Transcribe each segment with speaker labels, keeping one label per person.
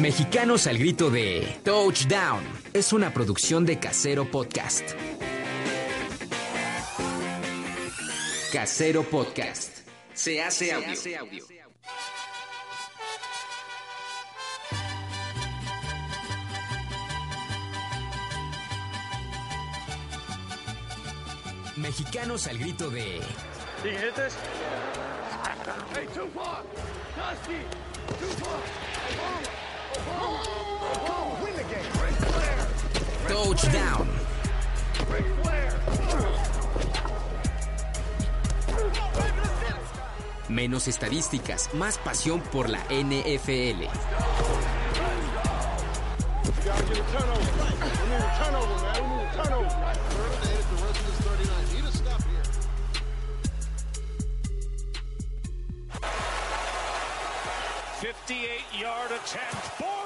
Speaker 1: Mexicanos al grito de Touchdown. Es una producción de Casero Podcast. Casero Podcast. Se hace audio. Mexicanos al grito de Touchdown. Menos estadísticas, más pasión por la NFL.
Speaker 2: Fifty-eight-yard attempt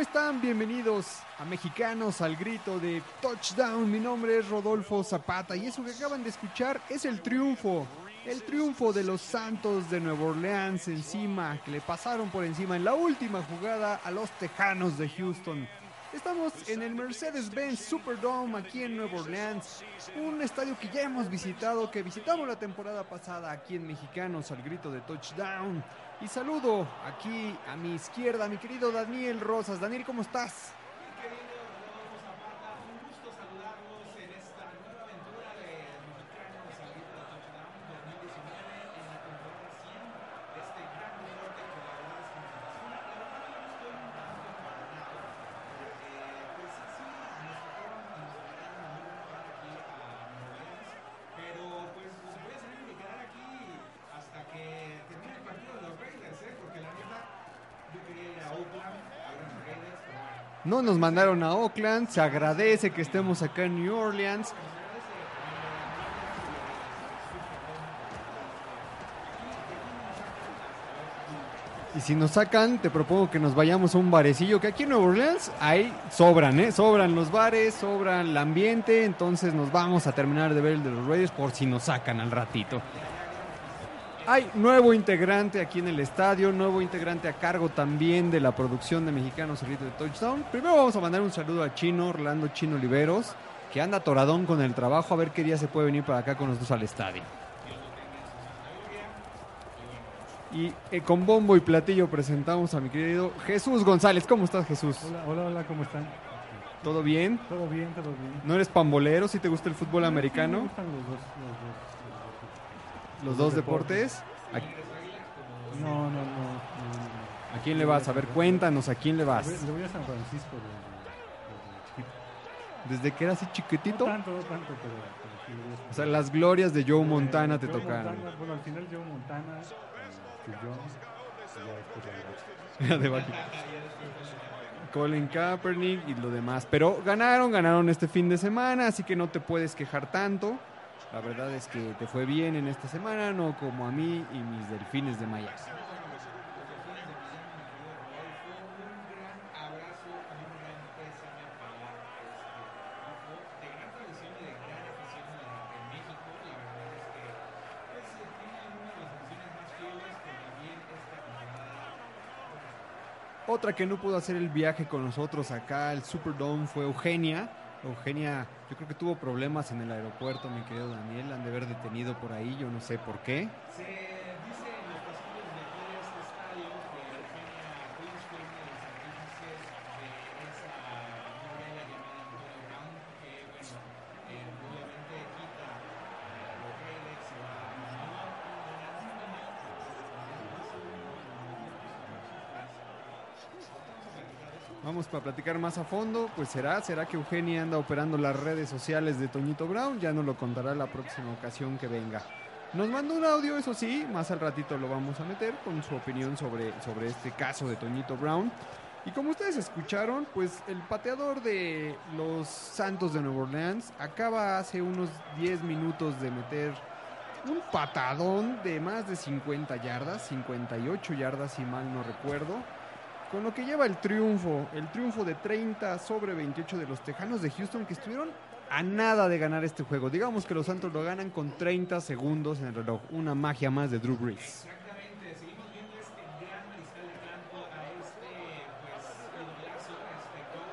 Speaker 3: ¿Cómo están? Bienvenidos a Mexicanos al grito de Touchdown. Mi nombre es Rodolfo Zapata y eso que acaban de escuchar es el triunfo. El triunfo de los Santos de Nueva Orleans encima, que le pasaron por encima en la última jugada a los Tejanos de Houston. Estamos en el Mercedes-Benz Superdome aquí en Nueva Orleans, un estadio que ya hemos visitado, que visitamos la temporada pasada aquí en Mexicanos al grito de touchdown. Y saludo aquí a mi izquierda mi querido Daniel Rosas. Daniel, ¿cómo estás? No nos mandaron a Oakland, se agradece que estemos acá en New Orleans. Y si nos sacan, te propongo que nos vayamos a un barecillo, que aquí en Nueva Orleans ahí sobran, ¿eh? Sobran los bares, sobran el ambiente, entonces nos vamos a terminar de ver el de los Raiders por si nos sacan al ratito. Hay nuevo integrante aquí en el estadio, nuevo integrante a cargo también de la producción de Mexicanos Cerrito de Touchdown. Primero vamos a mandar un saludo a Chino, Orlando Chino Oliveros, que anda toradón con el trabajo, a ver qué día se puede venir para acá con nosotros al estadio. Y eh, con bombo y platillo presentamos a mi querido Jesús González. ¿Cómo estás, Jesús?
Speaker 4: Hola, hola, hola, ¿cómo están?
Speaker 3: ¿Todo bien?
Speaker 4: Todo bien, todo bien.
Speaker 3: ¿No eres pambolero? ¿Si te gusta el fútbol
Speaker 4: Sí,
Speaker 3: americano?
Speaker 4: me gustan los dos, los dos,
Speaker 3: ¿Los dos deportes? ¿A,
Speaker 4: No, no, no.
Speaker 3: a quién le vas? A ver, cuéntanos, ¿a quién le vas?
Speaker 4: Le voy a San Francisco desde, desde chiquito.
Speaker 3: Desde que era así chiquitito.
Speaker 4: No tanto, no tanto, pero,
Speaker 3: O sea, las glorias de Joe Montana te tocaron.
Speaker 4: Bueno, al final Joe Montana, eh, ya de.
Speaker 3: Colin Kaepernick y lo demás. Pero ganaron, ganaron este fin de semana, así que no te puedes quejar tanto. La verdad es que te fue bien en esta semana, no como a mí y mis delfines de Miami. Otra que no pudo hacer el viaje con nosotros acá al Superdome fue Eugenia. Eugenia, yo creo que tuvo problemas en el aeropuerto, mi querido Daniel. Han de haber detenido por ahí, yo no sé por qué.
Speaker 5: Vamos para platicar más a fondo, pues será, será que Eugenia anda operando las redes sociales de Toñito Brown, ya nos lo contará la próxima ocasión que venga. Nos mandó un audio, eso sí, más al ratito lo vamos a meter con su opinión sobre, sobre este caso de Toñito Brown. Y como ustedes escucharon, pues el pateador de los Santos de Nueva Orleans acaba hace unos 10 minutos de meter un patadón de más de 50 yardas, 58 yardas si mal no recuerdo, con lo que lleva el triunfo, el triunfo de 30 sobre 28 de los Tejanos de Houston que estuvieron a nada de ganar este juego. Digamos que los Santos lo ganan con 30 segundos en el reloj, una magia más de Drew Brees.
Speaker 3: Exactamente, seguimos viendo este gran mariscal de campo a este pues idolazo, a este gol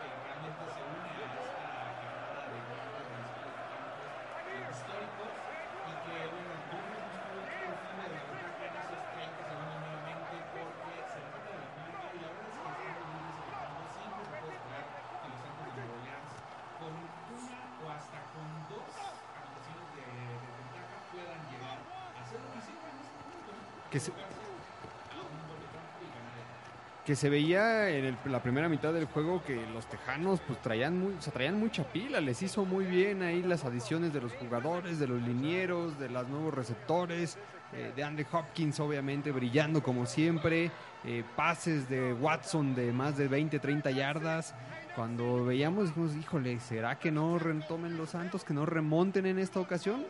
Speaker 3: que realmente se une a esta carrera de grandes mariscales de campos históricos y que bueno, Bruno buscó el fin de la ventaja en esos 30 segundos nuevamente porque se trata de la marca y la verdad es que estamos muy desafortunados, siempre se puede esperar que los Santos de Nueva Orleans con una o hasta con dos anotaciones de, de ventaja puedan llegar a hacer lo que hicieron en este punto, ¿no?
Speaker 5: Que se,
Speaker 3: a un gol de campo y ganar el partido.
Speaker 5: Que se veía en el- la primera mitad del juego que los Tejanos pues traían muy, traían mucha pila, les hizo muy bien ahí las adiciones de los jugadores, de los linieros, de los nuevos receptores, eh, de Andre Hopkins obviamente brillando como siempre, eh, pases de Watson de más de 20, 30 yardas. Cuando veíamos dijimos, híjole, ¿será que no retomen los Santos, que no remonten en esta ocasión?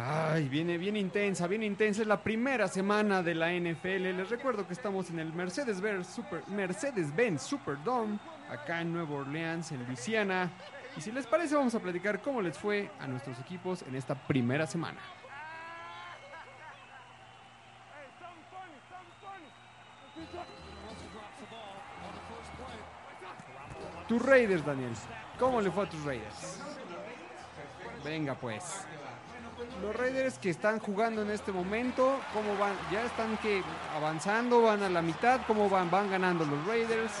Speaker 5: Ay, viene bien intensa, bien intensa. Es la primera semana de la NFL. Les recuerdo que estamos en el Mercedes-Benz Super, Mercedes-Benz Superdome, acá en Nueva Orleans, en Luisiana. Y si les parece, vamos a platicar cómo les fue a nuestros equipos en esta primera semana. Tus Raiders, Daniel. ¿Cómo le fue a tus Raiders? Venga, pues. Los Raiders que están jugando en este momento, ¿cómo van? ¿Ya están que avanzando? ¿Van a la mitad? ¿Cómo van? ¿Van ganando los Raiders?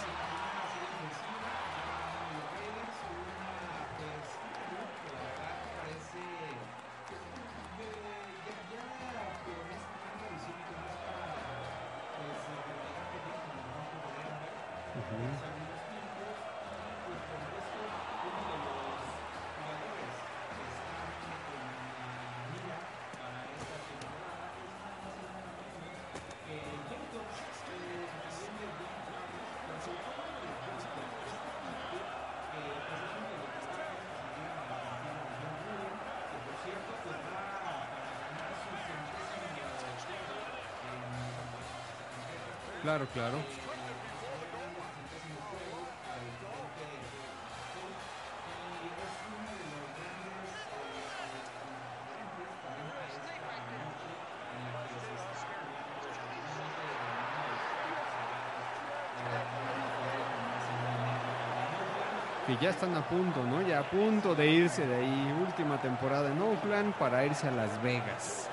Speaker 5: Claro, claro. Que ya están a punto, ¿no? Ya a punto de irse de ahí. Última temporada en Oakland para irse a Las Vegas.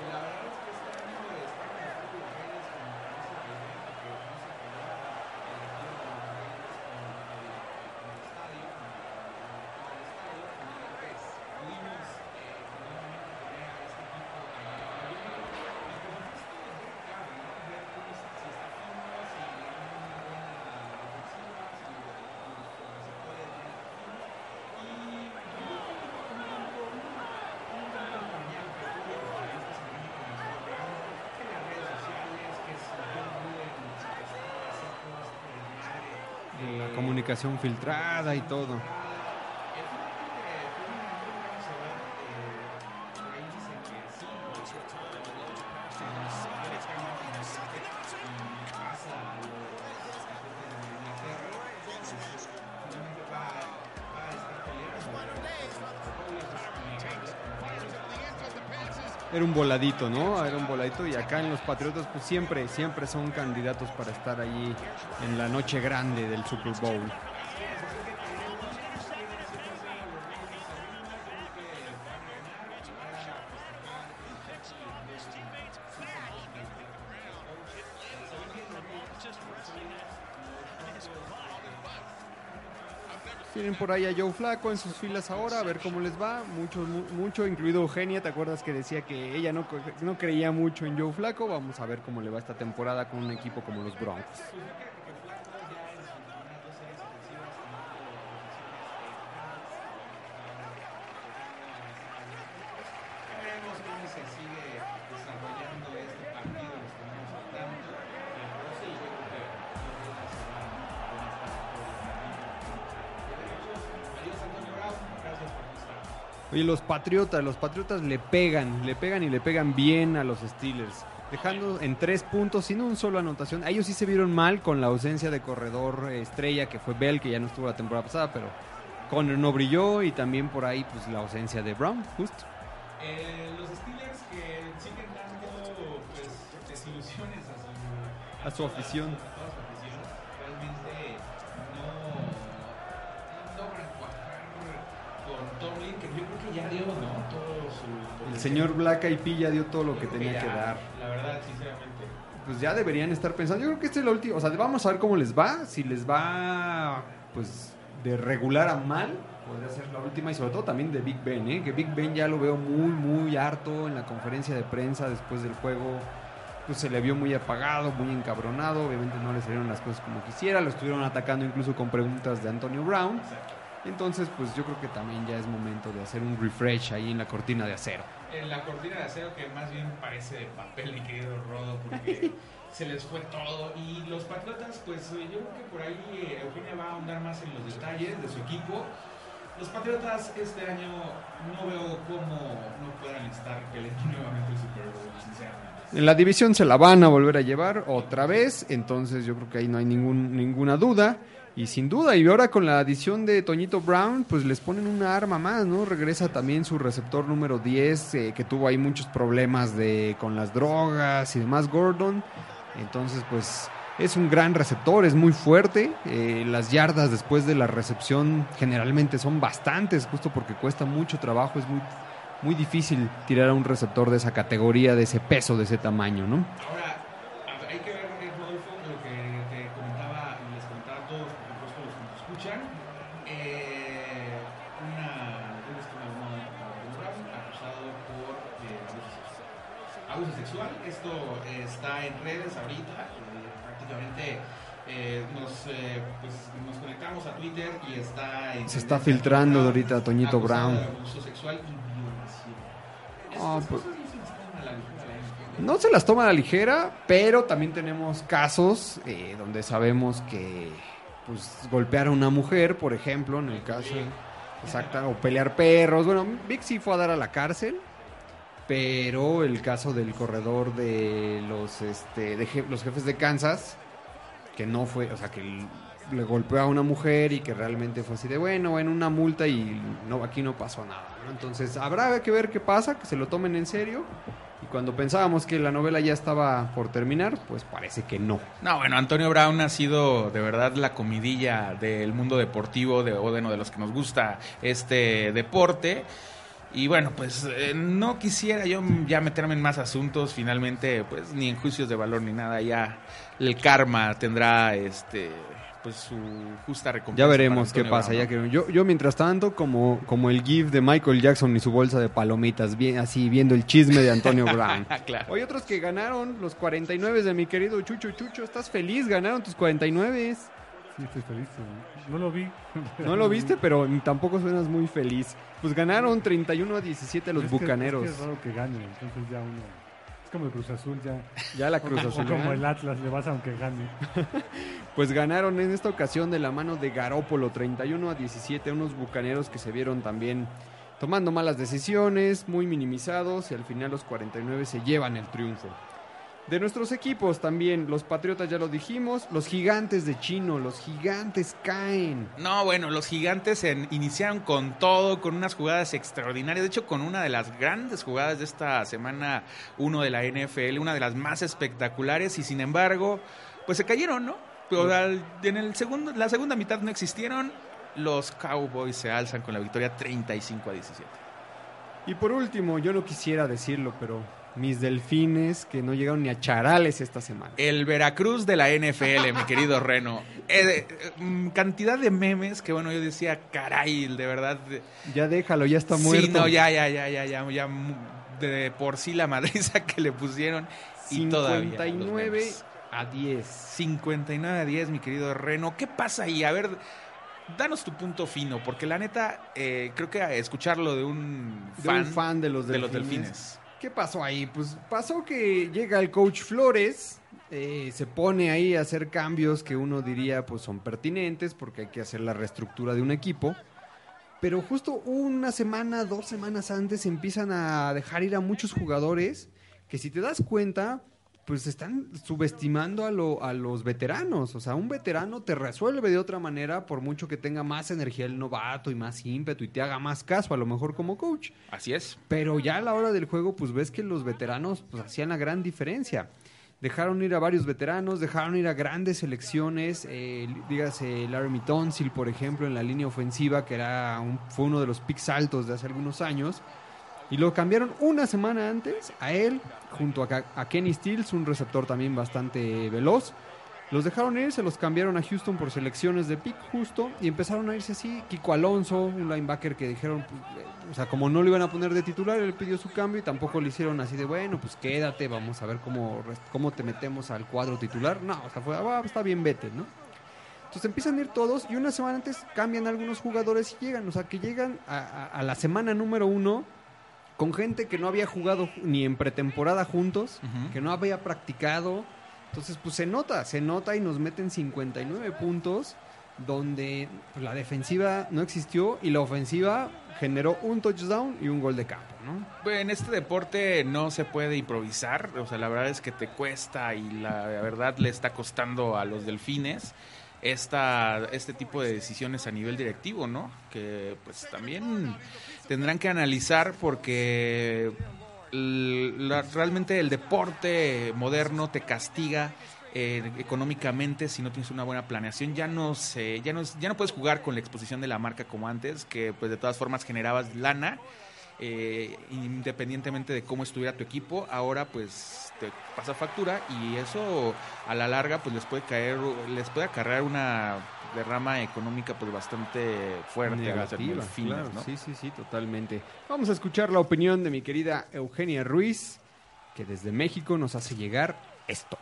Speaker 5: La comunicación filtrada y todo. Un voladito, ¿no? Era un voladito y acá en los Patriotas pues siempre, siempre son candidatos para estar allí en la noche grande del Super Bowl.
Speaker 3: Tienen por ahí a Joe Flaco en sus filas ahora, a ver cómo les va. Mucho, mu- mucho, incluido Eugenia, ¿te acuerdas que decía que ella no, no creía mucho en Joe Flaco? Vamos a ver cómo le va esta temporada con un equipo como los Broncos. Oye, los Patriotas, los Patriotas le pegan, le pegan y le pegan bien a los Steelers. Dejando en tres puntos sin un solo anotación. A ellos sí se vieron mal con la ausencia de corredor eh, estrella que fue Bell, que ya no estuvo la temporada pasada, pero Conner no brilló y también por ahí pues la ausencia de Brown, justo.
Speaker 6: Eh, los Steelers que siguen dando pues, desilusiones a su,
Speaker 3: A.
Speaker 6: A su afición. Realmente que ya dio ¿no? todo su.
Speaker 3: El señor Black IP ya dio todo lo que tenía que
Speaker 6: ya,
Speaker 3: dar.
Speaker 6: La verdad, sinceramente.
Speaker 3: Pues ya deberían estar pensando. Yo creo que este es la última. O sea, vamos a ver cómo les va. Si les va, pues, de regular a mal, podría ser la última. Y sobre todo también de Big Ben, ¿eh? Que Big Ben ya lo veo muy, muy harto en la conferencia de prensa después del juego. Pues se le vio muy apagado, muy encabronado. Obviamente no le salieron las cosas como quisiera. Lo estuvieron atacando incluso con preguntas de Antonio Brown. Entonces, pues yo creo que también ya es momento de hacer un refresh ahí en la cortina de acero.
Speaker 6: En la cortina de acero que más bien parece de papel, mi querido Rodo, porque se les fue todo. Y los Patriotas, pues yo creo que por ahí eh, Eugenia va a ahondar más en los detalles de su equipo. Los Patriotas este año no veo cómo no puedan estar peleando nuevamente el Super Bowl, sinceramente.
Speaker 3: En la división se la van a volver a llevar otra vez, entonces yo creo que ahí no hay ningún, ninguna duda. Y sin duda, y ahora con la adición de Toñito Brown, pues les ponen una arma más, ¿no? Regresa también su receptor número 10, eh, que tuvo ahí muchos problemas de, con las drogas y demás, Gordon. Entonces, pues es un gran receptor, es muy fuerte. eh, las yardas después de la recepción generalmente son bastantes, justo porque cuesta mucho trabajo, es muy, muy difícil tirar a un receptor de esa categoría, de ese peso, de ese tamaño, ¿no?
Speaker 6: Ahora, a- hay que ver, eh, Rodolfo, lo que te comentaba y les comentaba a todos, por supuesto, los que nos escuchan. Eh, una, un estimado Antonio Brown acusado por eh, abuso sexual. Abuso sexual, esto eh, está en redes ahorita, eh, prácticamente. eh, nos, eh, pues, nos conectamos a Twitter y está en
Speaker 3: Se está filtrando
Speaker 6: Brown,
Speaker 3: ahorita Toñito Brown.
Speaker 6: de abuso sexual y violación.
Speaker 3: Ah, pues-
Speaker 6: cosas no se las.
Speaker 3: No se toma a la ligera, pero también tenemos casos eh, donde sabemos que pues golpear a una mujer, por ejemplo, en el caso exacta, o pelear perros. Bueno, Vic sí fue a dar a la cárcel, pero el caso del corredor de los este de je- los jefes de Kansas que no fue, o sea, que le golpeó a una mujer y que realmente fue así de bueno, en una multa y no aquí no pasó nada. Entonces, habrá que ver qué pasa, que se lo tomen en serio. Y cuando pensábamos que la novela ya estaba por terminar, pues parece que no.
Speaker 5: No, bueno, Antonio Brown ha sido de verdad la comidilla del mundo deportivo, de, o bueno, de los que nos gusta este deporte. Y bueno, pues eh, no quisiera yo ya meterme en más asuntos, finalmente, pues ni en juicios de valor ni nada, ya el karma tendrá este pues su justa recompensa.
Speaker 3: Ya veremos qué pasa.
Speaker 5: Brown,
Speaker 3: Ya
Speaker 5: ¿no?
Speaker 3: que yo, yo mientras tanto, como, como el GIF de Michael Jackson y su bolsa de palomitas, bien, así viendo el chisme de Antonio Brown.
Speaker 5: Claro.
Speaker 3: Hay otros que ganaron los 49 de mi querido Chucho Chucho. ¿Estás feliz? Ganaron tus 49.
Speaker 4: Sí, estoy feliz. eh. No lo vi.
Speaker 3: No lo viste, pero tampoco suenas muy feliz. Pues ganaron 31 a 17 los
Speaker 4: Es que-
Speaker 3: bucaneros.
Speaker 4: Es, que es raro que gane, entonces ya uno. Es como el Cruz Azul ya.
Speaker 3: Ya la Cruz
Speaker 4: O
Speaker 3: Azul.
Speaker 4: como
Speaker 3: ¿eh?
Speaker 4: el Atlas, le vas aunque gane.
Speaker 3: Pues ganaron en esta ocasión de la mano de Garópolo 31 a 17, unos bucaneros que se vieron también tomando malas decisiones, muy minimizados y al final los 49 se llevan el triunfo. De nuestros equipos también, los Patriotas ya lo dijimos, los gigantes de Chino, los gigantes caen.
Speaker 5: No, bueno, los gigantes en- iniciaron con todo, con unas jugadas extraordinarias. De hecho, con una de las grandes jugadas de esta semana 1 de la NFL, una de las más espectaculares, y sin embargo, pues se cayeron, ¿no? Pero al- en el segundo, la segunda mitad no existieron. Los Cowboys se alzan con la victoria 35 a 17.
Speaker 3: Y por último, yo no quisiera decirlo, pero mis delfines que no llegaron ni a charales esta semana.
Speaker 5: El Veracruz de la NFL, mi querido Reno. Eh, eh, mm, cantidad de memes que, bueno, yo decía, caray, de verdad. de-
Speaker 3: Ya déjalo, ya está muerto.
Speaker 5: Sí, no, ya, ya, ya, ya, ya, ya, de por sí la madriza que le pusieron y todavía. los
Speaker 3: 59
Speaker 5: memes.
Speaker 3: a 10.
Speaker 5: 59 a 10, mi querido Reno. ¿Qué pasa ahí? A ver, danos tu punto fino, porque la neta, eh, creo que escucharlo de un
Speaker 3: De
Speaker 5: fan,
Speaker 3: un fan de los
Speaker 5: de los
Speaker 3: delfines. ¿Qué pasó ahí? Pues pasó que llega el coach Flores, eh, se pone ahí a hacer cambios que uno diría pues son pertinentes porque hay que hacer la reestructura de un equipo. Pero justo una semana, dos semanas antes empiezan a dejar ir a muchos jugadores que si te das cuenta, pues están subestimando a, lo- a los veteranos. O sea, un veterano te resuelve de otra manera por mucho que tenga más energía el novato y más ímpetu y te haga más caso a lo mejor como coach.
Speaker 5: Así es.
Speaker 3: Pero ya a la hora del juego, pues ves que los veteranos pues, hacían la gran diferencia. Dejaron ir a varios veteranos, dejaron ir a grandes selecciones, eh, dígase Laramie Tonsil, por ejemplo, en la línea ofensiva, que era un- fue uno de los picks altos de hace algunos años. Y lo cambiaron una semana antes a él, junto a, Kenny Stills, un receptor también bastante veloz. Los dejaron ir, se los cambiaron a Houston por selecciones de pick justo y empezaron a irse así. Kiko Alonso, un linebacker que dijeron, eh, o sea, como no lo iban a poner de titular, él pidió su cambio y tampoco le hicieron así de, bueno, pues quédate, vamos a ver cómo, cómo te metemos al cuadro titular. No, o sea, fue, "Ah, está bien, vete, ¿no? Entonces empiezan a ir todos y una semana antes cambian algunos jugadores y llegan, o sea, que llegan a- a la semana número uno con gente que no había jugado ni en pretemporada juntos, que no había practicado. Entonces, pues se nota, se nota y nos meten 59 puntos, donde pues, la defensiva no existió y la ofensiva generó un touchdown y un gol de campo, ¿no?
Speaker 5: Pues, En este deporte no se puede improvisar, o sea, la verdad es que te cuesta y la verdad le está costando a los delfines esta, este tipo de decisiones a nivel directivo, ¿no? Que pues también tendrán que analizar porque realmente el deporte moderno te castiga eh, económicamente si no tienes una buena planeación. Ya no se ya no ya no puedes jugar con la exposición de la marca como antes que pues de todas formas generabas lana eh, independientemente de cómo estuviera tu equipo, ahora pues te pasa factura y eso a la larga pues les puede caer, les puede acarrear una derrama económica pues bastante fuerte
Speaker 3: Negativa,
Speaker 5: delfines,
Speaker 3: claro,
Speaker 5: ¿no?
Speaker 3: Sí, sí, sí, totalmente. Vamos a escuchar la opinión de mi querida Eugenia Ruiz, que desde México nos hace llegar esto.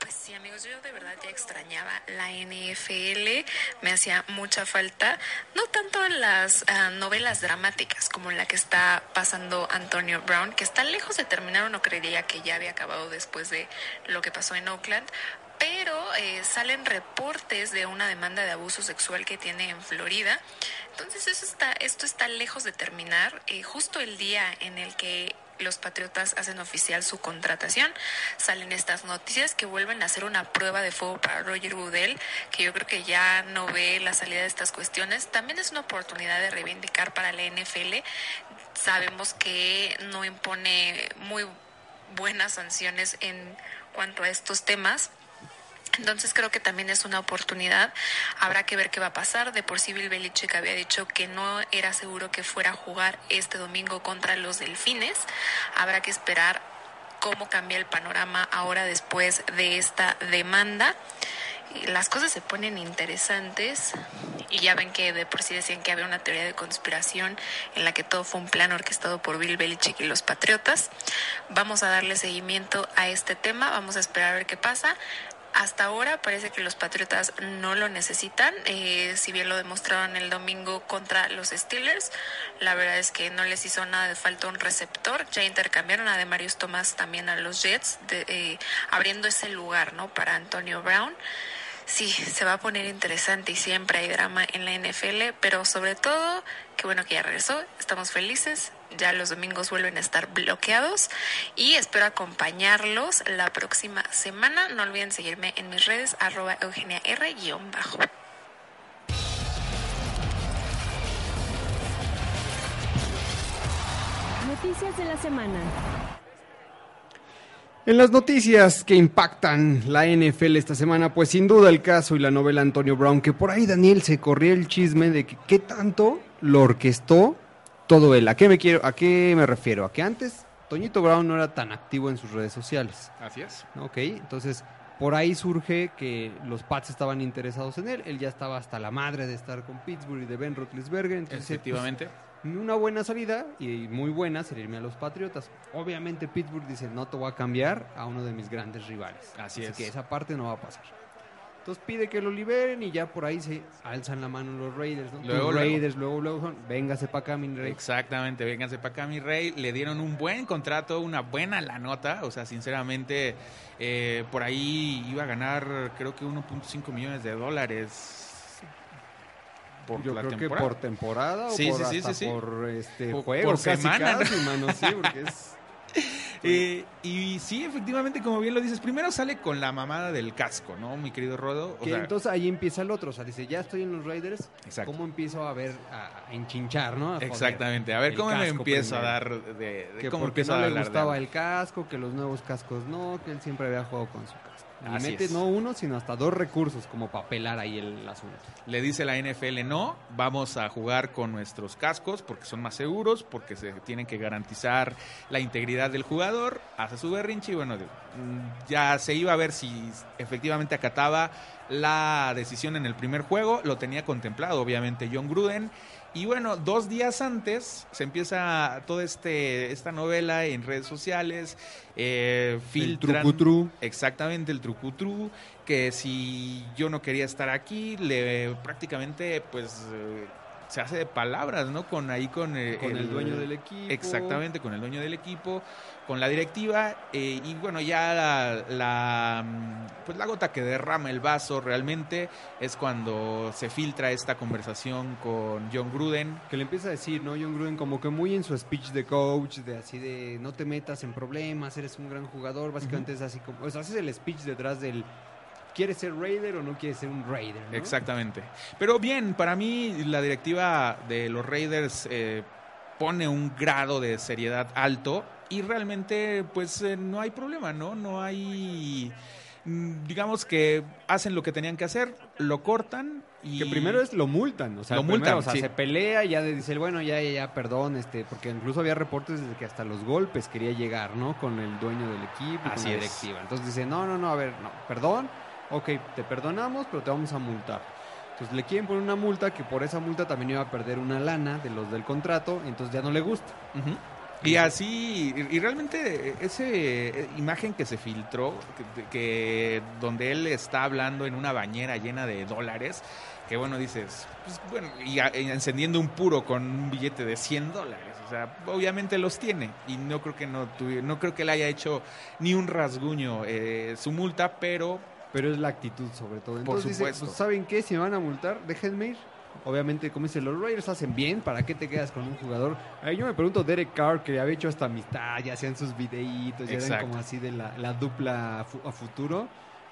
Speaker 7: Pues sí, amigos, yo de verdad ya extrañaba la NFL, me hacía mucha falta, no tanto en las ah, novelas dramáticas como en la que está pasando Antonio Brown, que está lejos de terminar, uno creería que ya había acabado después de lo que pasó en Oakland, pero eh, salen reportes de una demanda de abuso sexual que tiene en Florida. Entonces eso está, esto está lejos de terminar. Eh, justo el día en el que los Patriotas hacen oficial su contratación, salen estas noticias que vuelven a hacer una prueba de fuego para Roger Goodell, que yo creo que ya no ve la salida de estas cuestiones. También es una oportunidad de reivindicar para la NFL. Sabemos que no impone muy buenas sanciones en cuanto a estos temas. Entonces creo que también es una oportunidad. Habrá que ver qué va a pasar. De por sí Bill Belichick había dicho que no era seguro que fuera a jugar este domingo contra los Delfines. Habrá que esperar cómo cambia el panorama ahora después de esta demanda. Las cosas se ponen interesantes y ya ven que de por sí decían que había una teoría de conspiración en la que todo fue un plan orquestado por Bill Belichick y los Patriotas. Vamos a darle seguimiento a este tema, vamos a esperar a ver qué pasa. Hasta ahora parece que los Patriotas no lo necesitan, eh, si bien lo demostraron el domingo contra los Steelers, la verdad es que no les hizo nada de falta un receptor, ya intercambiaron a Demarius Thomas también a los Jets, de- eh, abriendo ese lugar ¿no? para Antonio Brown. Sí, se va a poner interesante y siempre hay drama en la NFL, pero sobre todo, qué bueno que ya regresó, estamos felices, ya los domingos vuelven a estar bloqueados y espero acompañarlos la próxima semana. No olviden seguirme en mis redes, arroba Eugenia R guion bajo.
Speaker 8: Noticias de la semana.
Speaker 3: En las noticias que impactan la NFL esta semana, pues sin duda el caso y la novela Antonio Brown, que por ahí Daniel se corría el chisme de que qué tanto lo orquestó todo él. ¿A qué me quiero, a qué me refiero? A que antes Toñito Brown no era tan activo en sus redes sociales.
Speaker 5: Así es.
Speaker 3: Ok, entonces por ahí surge que los Pats estaban interesados en él. Él ya estaba hasta la madre de estar con Pittsburgh y de Ben Roethlisberger. Entonces, pues,
Speaker 5: Efectivamente.
Speaker 3: una buena salida y muy buena sería irme a los Patriotas. Obviamente Pittsburgh dice, no te voy a cambiar a uno de mis grandes rivales.
Speaker 5: Así es.
Speaker 3: que esa parte no va a pasar. Entonces pide que lo liberen y ya por ahí se alzan la mano los Raiders. ¿no?
Speaker 5: Luego,
Speaker 3: Tus
Speaker 5: luego.
Speaker 3: Raiders, luego, luego, son, véngase para acá, mi rey.
Speaker 5: Exactamente, vénganse para acá, mi rey. Le dieron un buen contrato, una buena la nota. O sea, sinceramente, eh, por ahí iba a ganar, creo que 1.5 millones de dólares por
Speaker 3: Yo
Speaker 5: la
Speaker 3: creo
Speaker 5: temporada.
Speaker 3: que por temporada o
Speaker 5: Sí,
Speaker 3: por,
Speaker 5: sí,
Speaker 3: hasta por este
Speaker 5: Por-
Speaker 3: juego,
Speaker 5: por
Speaker 3: casi,
Speaker 5: semana,
Speaker 3: casi, mano, sí, porque es...
Speaker 5: Eh, y sí, efectivamente, como bien lo dices, primero sale con la mamada del casco, ¿no, mi querido Rodo? O
Speaker 3: Que
Speaker 5: sea,
Speaker 3: entonces ahí empieza el otro, o sea, dice, ya estoy en los Raiders,
Speaker 5: Exacto.
Speaker 3: ¿cómo empiezo a ver, a, enchinchar, no? A
Speaker 5: Exactamente, a ver cómo me empiezo a dar de, de
Speaker 3: que
Speaker 5: cómo
Speaker 3: porque
Speaker 5: empiezo
Speaker 3: no
Speaker 5: a
Speaker 3: le
Speaker 5: hablar de
Speaker 3: gustaba el casco, que los nuevos cascos no, que él siempre había jugado con su casco. Y
Speaker 5: Así
Speaker 3: mete
Speaker 5: es.
Speaker 3: no uno, sino hasta dos recursos como para pelar ahí el asunto.
Speaker 5: Le dice la NFL, no, vamos a jugar con nuestros cascos porque son más seguros, porque se tienen que garantizar la integridad del jugador, hace su berrinche y bueno, mm, ya se iba a ver si efectivamente acataba la decisión en el primer juego, lo tenía contemplado obviamente John Gruden. Y bueno, dos días antes se empieza toda este, esta novela en redes sociales, eh, filtran...
Speaker 3: trucutru.
Speaker 5: Exactamente, el trucutru, que si yo no quería estar aquí, le prácticamente pues eh, se hace de palabras, ¿no? Con ahí con, eh,
Speaker 3: Con el dueño del equipo.
Speaker 5: Exactamente, con el dueño del equipo, con la directiva eh, y bueno, ya la, la, mm, pues la gota que derrama el vaso realmente es cuando se filtra esta conversación con John Gruden.
Speaker 3: Que le empieza a decir, ¿no? John Gruden como que muy en su speech de coach, de así de no te metas en problemas, eres un gran jugador, básicamente es así como, o sea, haces el speech detrás del ¿quieres ser Raider o no quieres ser un Raider? ¿no?
Speaker 5: Exactamente. Pero bien, para mí la directiva de los Raiders eh, pone un grado de seriedad alto y realmente pues eh, no hay problema, ¿no? No hay... mm, Digamos que hacen lo que tenían que hacer, lo cortan y...
Speaker 3: Que primero es lo multan, o sea,
Speaker 5: Lo
Speaker 3: primero,
Speaker 5: multan,
Speaker 3: o sea,
Speaker 5: sí.
Speaker 3: se pelea y ya de- dice, bueno, ya, ya, ya, perdón, este, porque incluso había reportes de que hasta los golpes quería llegar, ¿no? Con el dueño del equipo, y
Speaker 5: Así
Speaker 3: con la
Speaker 5: es.
Speaker 3: directiva. Entonces dice, no, no, no, a ver, no, perdón, ok, te perdonamos, pero te vamos a multar. Entonces le quieren poner una multa que por esa multa también iba a perder una lana de los del contrato, entonces ya no le gusta.
Speaker 5: Y así, y y realmente esa imagen que se filtró, que, que donde él está hablando en una bañera llena de dólares, que bueno, dices, pues, bueno, y, a- y encendiendo un puro con un billete de 100 dólares, o sea, obviamente los tiene, y no creo que no, tuvi- no creo que le haya hecho ni un rasguño eh, su multa, pero
Speaker 3: Pero es la actitud sobre todo.
Speaker 5: Por
Speaker 3: Entonces dice,
Speaker 5: supuesto.
Speaker 3: pues, ¿saben qué? Si me van a multar, déjenme ir. Obviamente, como dice, los Raiders hacen bien. ¿Para qué te quedas con un jugador? Ahí yo me pregunto, Derek Carr, que había hecho hasta amistad, ya hacían sus videitos, ya eran como así de la, la dupla a, fu- a futuro.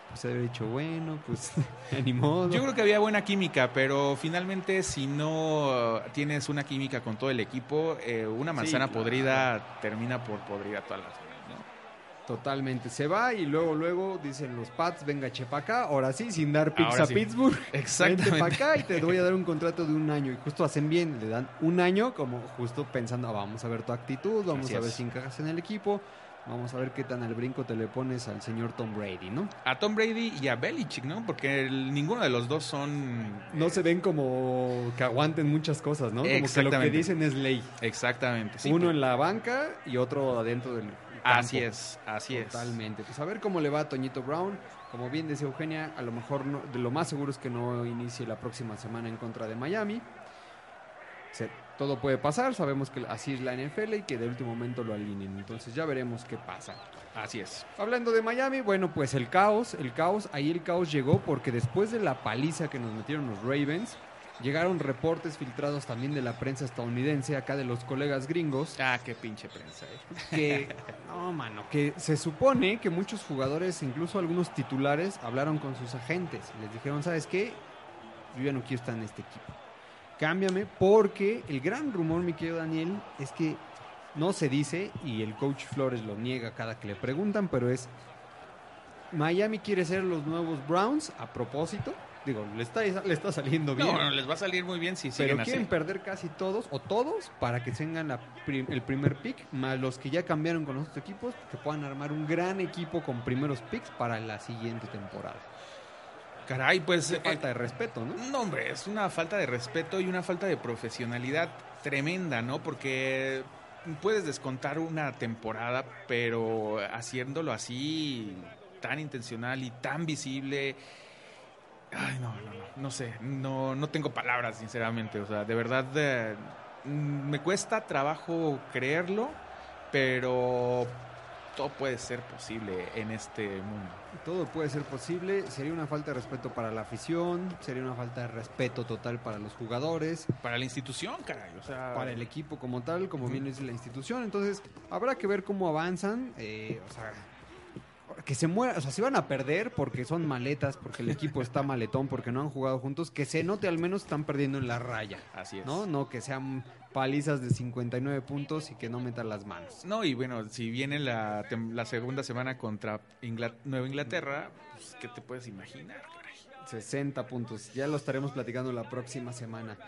Speaker 3: Pues se había dicho, bueno, pues, ni modo.
Speaker 5: Yo creo que había buena química, pero finalmente si no uh, tienes una química con todo el equipo, eh, una manzana
Speaker 3: claro.
Speaker 5: podrida termina por podrir a todas las ¿no?
Speaker 3: Totalmente. Se va y luego, luego dicen los Pats, venga, chepa acá. Ahora sí, sin dar picks a
Speaker 5: sí.
Speaker 3: Pittsburgh.
Speaker 5: Exactamente.
Speaker 3: Vente acá y te voy a dar un contrato de un año. Y justo hacen bien, le dan un año como justo pensando, ah, vamos a ver tu actitud, vamos
Speaker 5: Así
Speaker 3: a ver
Speaker 5: es.
Speaker 3: si encajas en el equipo, vamos a ver qué tan al brinco te le pones al señor Tom Brady, ¿no?
Speaker 5: A Tom Brady y a Belichick, ¿no? Porque el- ninguno de los dos son...
Speaker 3: No se ven como que aguanten muchas cosas, ¿no? Como que lo que dicen es ley.
Speaker 5: Exactamente. sí,
Speaker 3: Uno
Speaker 5: pues,
Speaker 3: en la banca y otro adentro del
Speaker 5: Así es, así es.
Speaker 3: Totalmente. Pues a ver cómo le va a Toñito Brown. Como bien decía Eugenia, a lo mejor no- de lo más seguro es que no inicie la próxima semana en contra de Miami. Se- todo puede pasar, sabemos que así es la NFL y que de último momento lo alineen. Entonces ya veremos qué pasa.
Speaker 5: Así es.
Speaker 3: Hablando de Miami, bueno, pues el caos, el caos, ahí el caos llegó porque después de la paliza que nos metieron los Ravens, llegaron reportes filtrados también de la prensa estadounidense, acá de los colegas gringos,
Speaker 5: Ah, qué pinche prensa. eh.
Speaker 3: que no mano que se supone que muchos jugadores incluso algunos titulares hablaron con sus agentes y les dijeron sabes qué yo ya no quiero estar en este equipo cámbiame porque el gran rumor mi querido Daniel es que no se dice y el coach Flores lo niega cada que le preguntan pero es Miami quiere ser los nuevos Browns a propósito Digo, le está, le está saliendo bien.
Speaker 5: No, no, les va a salir muy bien si
Speaker 3: pero
Speaker 5: siguen
Speaker 3: quieren
Speaker 5: así.
Speaker 3: perder casi todos o todos para que tengan la prim- el primer pick, más los que ya cambiaron con los otros equipos, que puedan armar un gran equipo con primeros picks para la siguiente temporada.
Speaker 5: Caray, pues... Eh,
Speaker 3: falta de respeto, ¿no?
Speaker 5: No, hombre, es una falta de respeto y una falta de profesionalidad tremenda, ¿no? Porque puedes descontar una temporada, pero haciéndolo así, tan intencional y tan visible. Ay, no, no, no, no sé, no, no tengo palabras, sinceramente. O sea, de verdad, mm, me cuesta trabajo creerlo, pero todo puede ser posible en este mundo.
Speaker 3: Todo puede ser posible, sería una falta de respeto para la afición, sería una falta de respeto total para los jugadores,
Speaker 5: Para la institución, caray, o sea...
Speaker 3: para el equipo como tal, como bien dice la institución. Entonces, habrá que ver cómo avanzan. eh, o sea, que se muera, o sea, si van a perder porque son maletas, porque el equipo está maletón, porque no han jugado juntos, que se note al menos están perdiendo en la raya.
Speaker 5: Así es.
Speaker 3: ¿No? No que sean palizas de 59 puntos y que no metan las manos.
Speaker 5: No, y bueno, si viene la, la segunda semana contra Ingla- Nueva Inglaterra, pues, ¿qué te puedes imaginar? caray?
Speaker 3: 60 puntos. Ya lo estaremos platicando la próxima semana.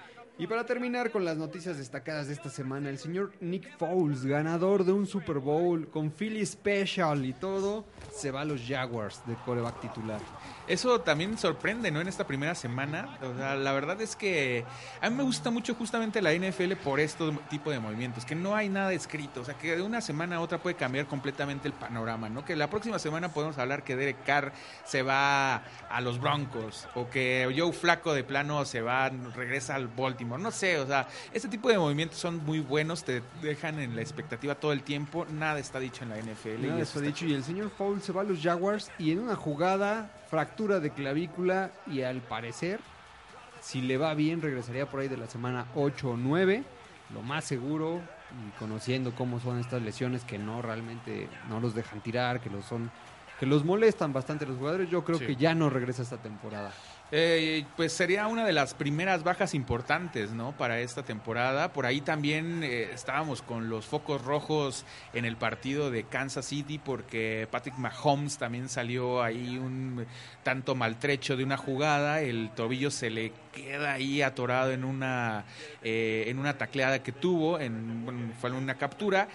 Speaker 3: Y para terminar con las noticias destacadas de esta semana, el señor Nick Foles, ganador de un Super Bowl con Philly Special y todo, se va a los Jaguars de coreback titular.
Speaker 5: Eso también sorprende, ¿no? En esta primera semana. O sea, la verdad es que a mí me gusta mucho justamente la NFL por este tipo de movimientos, que no hay nada escrito. O sea, que de una semana a otra puede cambiar completamente el panorama, ¿no? Que la próxima semana podemos hablar que Derek Carr se va a los Broncos o que Joe Flaco de plano se va, regresa al Baltimore. No sé, o sea, este tipo de movimientos son muy buenos, te dejan en la expectativa todo el tiempo. Nada está dicho en la NFL.
Speaker 3: Nada
Speaker 5: y
Speaker 3: está
Speaker 5: eso está
Speaker 3: dicho y el señor Foles se va a los Jaguars y en una jugada, fractura de clavícula y al parecer, si le va bien, regresaría por ahí de la semana 8 o 9, lo más seguro, y conociendo cómo son estas lesiones que no realmente no los dejan tirar, que los son que los molestan bastante los jugadores, yo creo
Speaker 5: Sí.
Speaker 3: que ya no regresa esta temporada.
Speaker 5: Eh, pues sería una de las primeras bajas importantes, ¿no? Para esta temporada. Por ahí también eh, estábamos con los focos rojos en el partido de Kansas City porque Patrick Mahomes también salió ahí un tanto maltrecho de una jugada. El tobillo se le queda ahí atorado en una eh, en una tacleada que tuvo, en, bueno, fue una captura.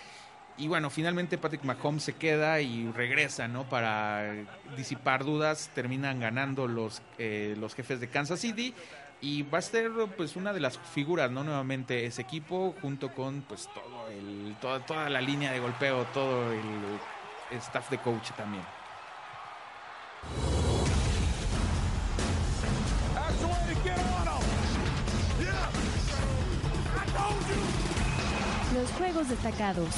Speaker 5: Y bueno, finalmente Patrick Mahomes se queda y regresa, ¿no? Para disipar dudas, terminan ganando los, eh, los jefes de Kansas City y va a ser pues una de las figuras, ¿no? Nuevamente ese equipo junto con pues todo el, toda, toda la línea de golpeo, todo el staff de coach también.
Speaker 2: That's the way to get on
Speaker 8: Los juegos destacados.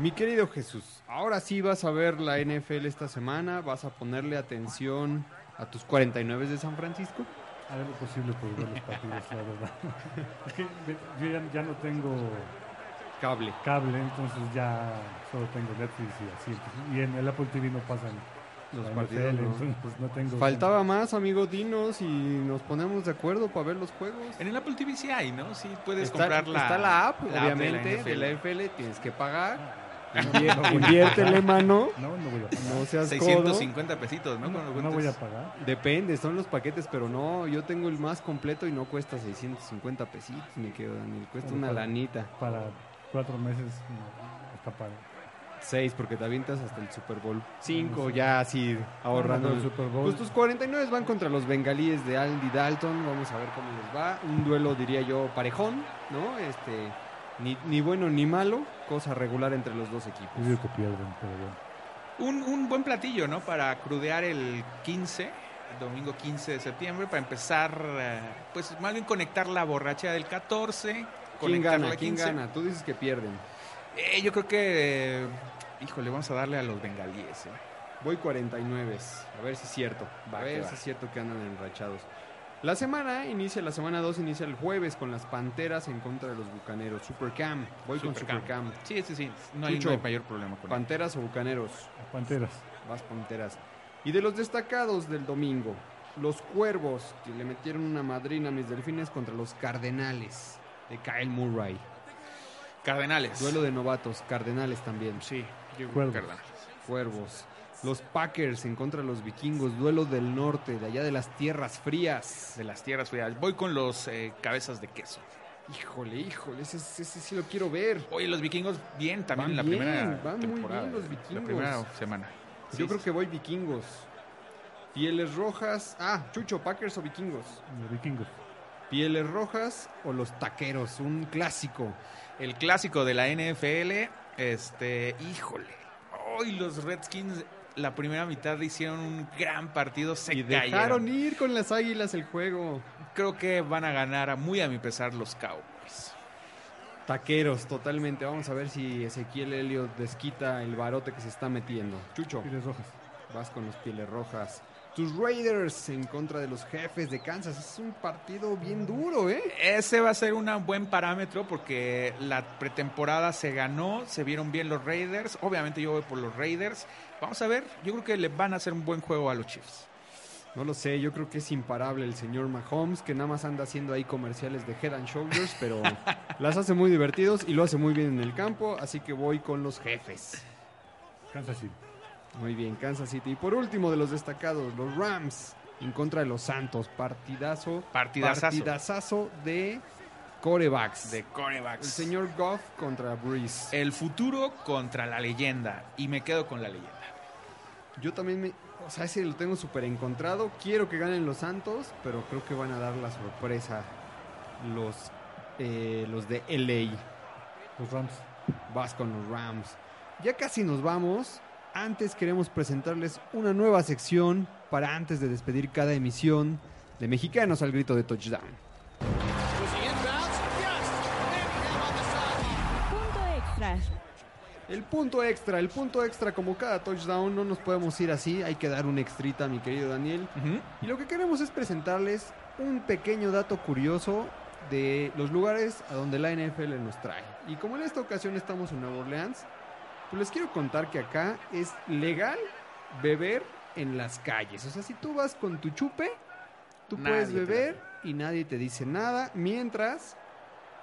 Speaker 3: Mi querido Jesús, ahora sí vas a ver la NFL esta semana, vas a ponerle atención a tus 49 de San Francisco.
Speaker 4: Haré lo posible por ver los partidos, la verdad. es que yo ya, ya no tengo
Speaker 3: Cable.
Speaker 4: cable, entonces ya solo tengo Netflix y así. y en el Apple TV no pasan
Speaker 3: Los
Speaker 4: la
Speaker 3: partidos,
Speaker 4: NFL,
Speaker 3: ¿no?
Speaker 4: entonces pues no tengo...
Speaker 3: Faltaba más, amigo, dinos y nos ponemos de acuerdo para ver los juegos.
Speaker 5: En el Apple TV sí hay, ¿no? Sí puedes
Speaker 3: Está,
Speaker 5: comprar la,
Speaker 3: está la app,
Speaker 5: la
Speaker 3: obviamente,
Speaker 5: de la
Speaker 3: de
Speaker 5: NFL.
Speaker 3: la NFL, tienes que pagar.
Speaker 4: No,
Speaker 3: Invier-
Speaker 4: no voy a
Speaker 3: Inviértele,
Speaker 4: pagar.
Speaker 3: mano.
Speaker 4: No, no voy a pagar.
Speaker 3: No seas codo.
Speaker 5: 650 pesitos, ¿no?
Speaker 4: No, voy a pagar.
Speaker 3: Depende, son los paquetes, pero no, yo tengo el más completo y no cuesta 650 pesitos, me quedo, Daniel, cuesta una
Speaker 4: para-
Speaker 3: lanita.
Speaker 4: Para cuatro meses no, está pago.
Speaker 3: Seis, porque te avientas hasta el Super Bowl. Cinco, ya así ahorrando.
Speaker 4: El Super Bowl.
Speaker 3: Pues tus 49 van contra los bengalíes de Andy Dalton. Vamos a ver cómo les va. Un duelo, diría yo, parejón, ¿no? Este, ni, ni bueno ni malo, cosa regular entre los dos equipos.
Speaker 4: Yo digo que pierden, pero bueno.
Speaker 5: Un, un buen platillo, ¿no? Para crudear el 15, el domingo 15 de septiembre, para empezar, eh, pues más bien conectar la borracha del 14.
Speaker 3: ¿Quién
Speaker 5: conectar
Speaker 3: gana?
Speaker 5: la
Speaker 3: ¿Quién
Speaker 5: 15.
Speaker 3: gana? Tú dices que pierden.
Speaker 5: Eh, yo creo que, eh, híjole, vamos a darle a los bengalíes. ¿eh?
Speaker 3: Voy 49. A ver si es cierto.
Speaker 5: Va,
Speaker 3: a ver
Speaker 5: va.
Speaker 3: si es cierto que andan enrachados. La semana inicia, la semana 2 inicia el jueves con las Panteras en contra de los Bucaneros. Supercam. Voy con
Speaker 5: Supercam. Sí, sí, sí. No hay,
Speaker 3: Chucho,
Speaker 5: no hay mayor problema con él.
Speaker 3: ¿Panteras o Bucaneros?
Speaker 4: Panteras.
Speaker 3: Vas Panteras. Y de los destacados del domingo, los Cuervos, que le metieron una madrina a mis delfines contra los Cardenales de Kyle Murray.
Speaker 5: Cardenales.
Speaker 3: Duelo de novatos, Cardenales también.
Speaker 5: Sí, yo
Speaker 4: Cuervos.
Speaker 5: Cardenales.
Speaker 3: Cuervos. Los Packers en contra de los vikingos, duelo del norte, de allá de las tierras frías.
Speaker 5: De las tierras frías. Voy con los eh, cabezas de queso.
Speaker 3: Híjole, híjole, ese, ese sí lo quiero ver.
Speaker 5: Oye, los vikingos bien también
Speaker 3: Van
Speaker 5: en la
Speaker 3: bien,
Speaker 5: primera
Speaker 3: van muy
Speaker 5: temporada,
Speaker 3: bien los
Speaker 5: La
Speaker 3: vikingos.
Speaker 5: primera semana.
Speaker 3: Yo creo que voy vikingos. Pieles rojas. Ah, Chucho, Packers o vikingos.
Speaker 4: Los vikingos.
Speaker 3: Pieles rojas o los taqueros, un clásico.
Speaker 5: El clásico de la NFL, este, híjole. Hoy los Redskins la primera mitad hicieron un gran partido, se
Speaker 3: Y
Speaker 5: cayeron.
Speaker 3: dejaron ir con las águilas el juego.
Speaker 5: Creo que van a ganar a muy a mi pesar los Cowboys.
Speaker 3: Taqueros, totalmente. Vamos a ver si Ezequiel Elliott desquita el barote que se está metiendo. Chucho,
Speaker 4: Pieles rojas.
Speaker 3: vas con los pieles rojas. Tus Raiders en contra de los jefes de Kansas. Es un partido bien duro, ¿eh?
Speaker 5: Ese va a ser un buen parámetro porque la pretemporada se ganó, se vieron bien los Raiders. Obviamente yo voy por los Raiders. Vamos a ver, yo creo que le van a hacer un buen juego a los Chiefs.
Speaker 3: No lo sé, yo creo que es imparable el señor Mahomes, que nada más anda haciendo ahí comerciales de Head and Shoulders, pero las hace muy divertidos y lo hace muy bien en el campo, así que voy con los jefes.
Speaker 4: Kansas City.
Speaker 3: Muy bien, Kansas City. Y por último de los destacados, los Rams en contra de los Santos. Partidazo.
Speaker 5: Partidazazo.
Speaker 3: Partidazazo de corebacks.
Speaker 5: De corebacks.
Speaker 3: El señor Goff contra Breeze.
Speaker 5: El futuro contra la leyenda. Y me quedo con la leyenda.
Speaker 3: Yo también me... O sea, ese lo tengo súper encontrado. Quiero que ganen los Santos, pero creo que van a dar la sorpresa los, eh, los de LA.
Speaker 4: Los Rams.
Speaker 3: Vas con los Rams. Ya casi nos vamos. Antes queremos presentarles una nueva sección para antes de despedir cada emisión de Mexicanos al grito de touchdown.
Speaker 8: Punto extra.
Speaker 3: El punto extra, el punto extra como cada touchdown, no nos podemos ir así, hay que dar un extrita, mi querido Daniel. Y lo que queremos es presentarles un pequeño dato curioso de los lugares a donde la NFL nos trae. Y como en esta ocasión estamos en Nueva Orleans, pues les quiero contar que acá es legal beber en las calles. O sea, si tú vas con tu chupe, tú
Speaker 5: Nadie
Speaker 3: puedes
Speaker 5: te
Speaker 3: beber y nadie te dice nada, mientras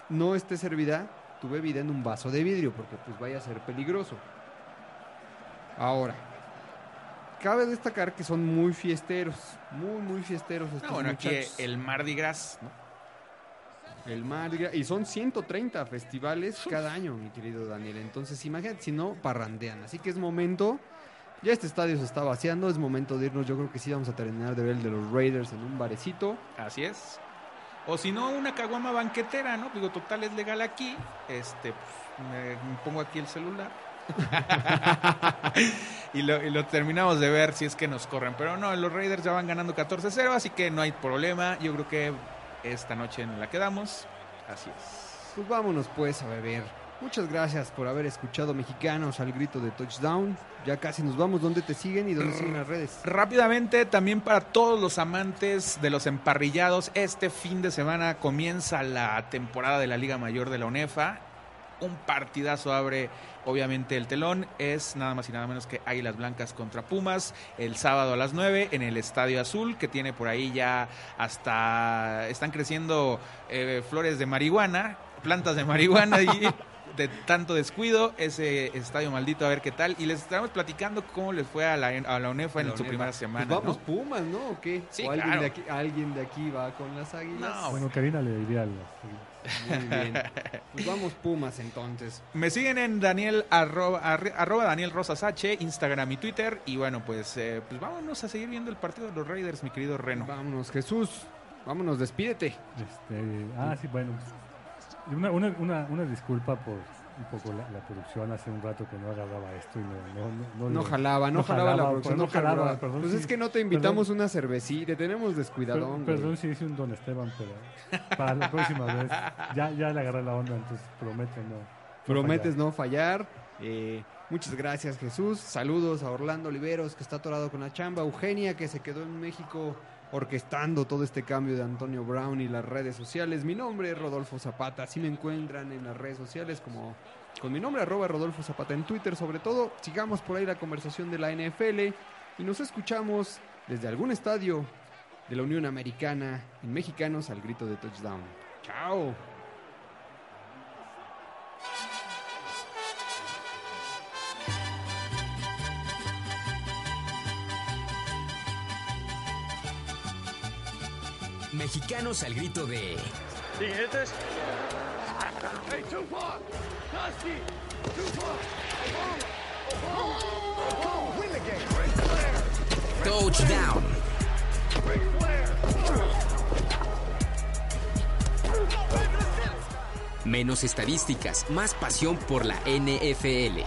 Speaker 3: no esté servida tu bebida en un vaso de vidrio, porque pues vaya a ser peligroso. Ahora, cabe destacar que son muy fiesteros, muy, muy fiesteros estos
Speaker 5: Ah, bueno, aquí el Mardi Gras. ¿no?
Speaker 3: El Mardi Gras. Y son 130 festivales cada año, mi querido Daniel. Entonces, imagínate, si no, parrandean. Así que es momento. Ya este estadio se está vaciando. Es momento de irnos. Yo creo que sí vamos a terminar de ver el de los Raiders en un barecito.
Speaker 5: Así es. O si no, una caguama banquetera, ¿no? Digo, total es legal aquí. Este, pues, me, me pongo aquí el celular. y, lo, y lo terminamos de ver si es que nos corren. Pero no, los Raiders ya van ganando 14-0, así que no hay problema. Yo creo que esta noche nos la quedamos. Así es.
Speaker 3: Pues vámonos pues a beber. Muchas gracias por haber escuchado Mexicanos al grito de touchdown. Ya casi nos vamos. ¿Dónde te siguen y dónde siguen las redes?
Speaker 5: Rápidamente, también para todos los amantes de los emparrillados, este fin de semana comienza la temporada de la Liga Mayor de la UNEFA. Un partidazo abre obviamente el telón. Es nada más y nada menos que Águilas Blancas contra Pumas el sábado a las 9 en el Estadio Azul, que tiene por ahí ya hasta... Están creciendo eh, flores de marihuana, plantas de marihuana y de tanto descuido, ese estadio maldito, a ver qué tal. Y les estaremos platicando cómo les fue a la, a la UNEFA en
Speaker 3: La
Speaker 5: su
Speaker 3: UNEFA.
Speaker 5: primera semana.
Speaker 3: Pues vamos
Speaker 5: ¿no?
Speaker 3: Pumas, ¿no? ¿O qué?
Speaker 5: Sí,
Speaker 3: ¿O alguien,
Speaker 5: claro.
Speaker 3: de aquí, alguien de aquí va con las águilas?
Speaker 5: No,
Speaker 4: Bueno, Karina le diría a los-
Speaker 3: Muy bien. Pues vamos Pumas entonces.
Speaker 5: Me siguen en Daniel arroba, arroba Daniel Rosas H, Instagram y Twitter. Y bueno, pues, eh, pues vámonos a seguir viendo el partido de los Raiders, mi querido Reno.
Speaker 3: Vámonos, Jesús. Vámonos, despídete.
Speaker 4: Este, ah, sí, bueno. Una, una, una, una disculpa por un poco la, la producción. Hace un rato que no agarraba esto y no, no, no,
Speaker 3: No jalaba, no, jalaba, la producción,
Speaker 4: pues,
Speaker 3: no jalaba.
Speaker 4: perdón,
Speaker 3: pues
Speaker 4: sí.
Speaker 3: es que no te invitamos
Speaker 4: Perdón.
Speaker 3: una cervecita, tenemos
Speaker 4: Per-
Speaker 3: descuidadón. güey.
Speaker 4: perdón si hice un Don Esteban, pero para la próxima vez ya, ya le agarré la onda, entonces prometo no. no
Speaker 3: Prometes
Speaker 4: fallar.
Speaker 3: no fallar. Eh, muchas gracias, Jesús. Saludos a Orlando Oliveros, que está atorado con la chamba. Eugenia, que se quedó en México orquestando todo este cambio de Antonio Brown y las redes sociales. Mi nombre es Rodolfo Zapata. Así me encuentran en las redes sociales como con mi nombre, arroba Rodolfo Zapata en Twitter. Sobre todo, sigamos por ahí la conversación de la NFL y nos escuchamos desde algún estadio de la Unión Americana en Mexicanos al grito de touchdown. Chao.
Speaker 1: Mexicanos al grito de
Speaker 2: Flair!
Speaker 1: touchdown. Menos estadísticas, más pasión por la NFL.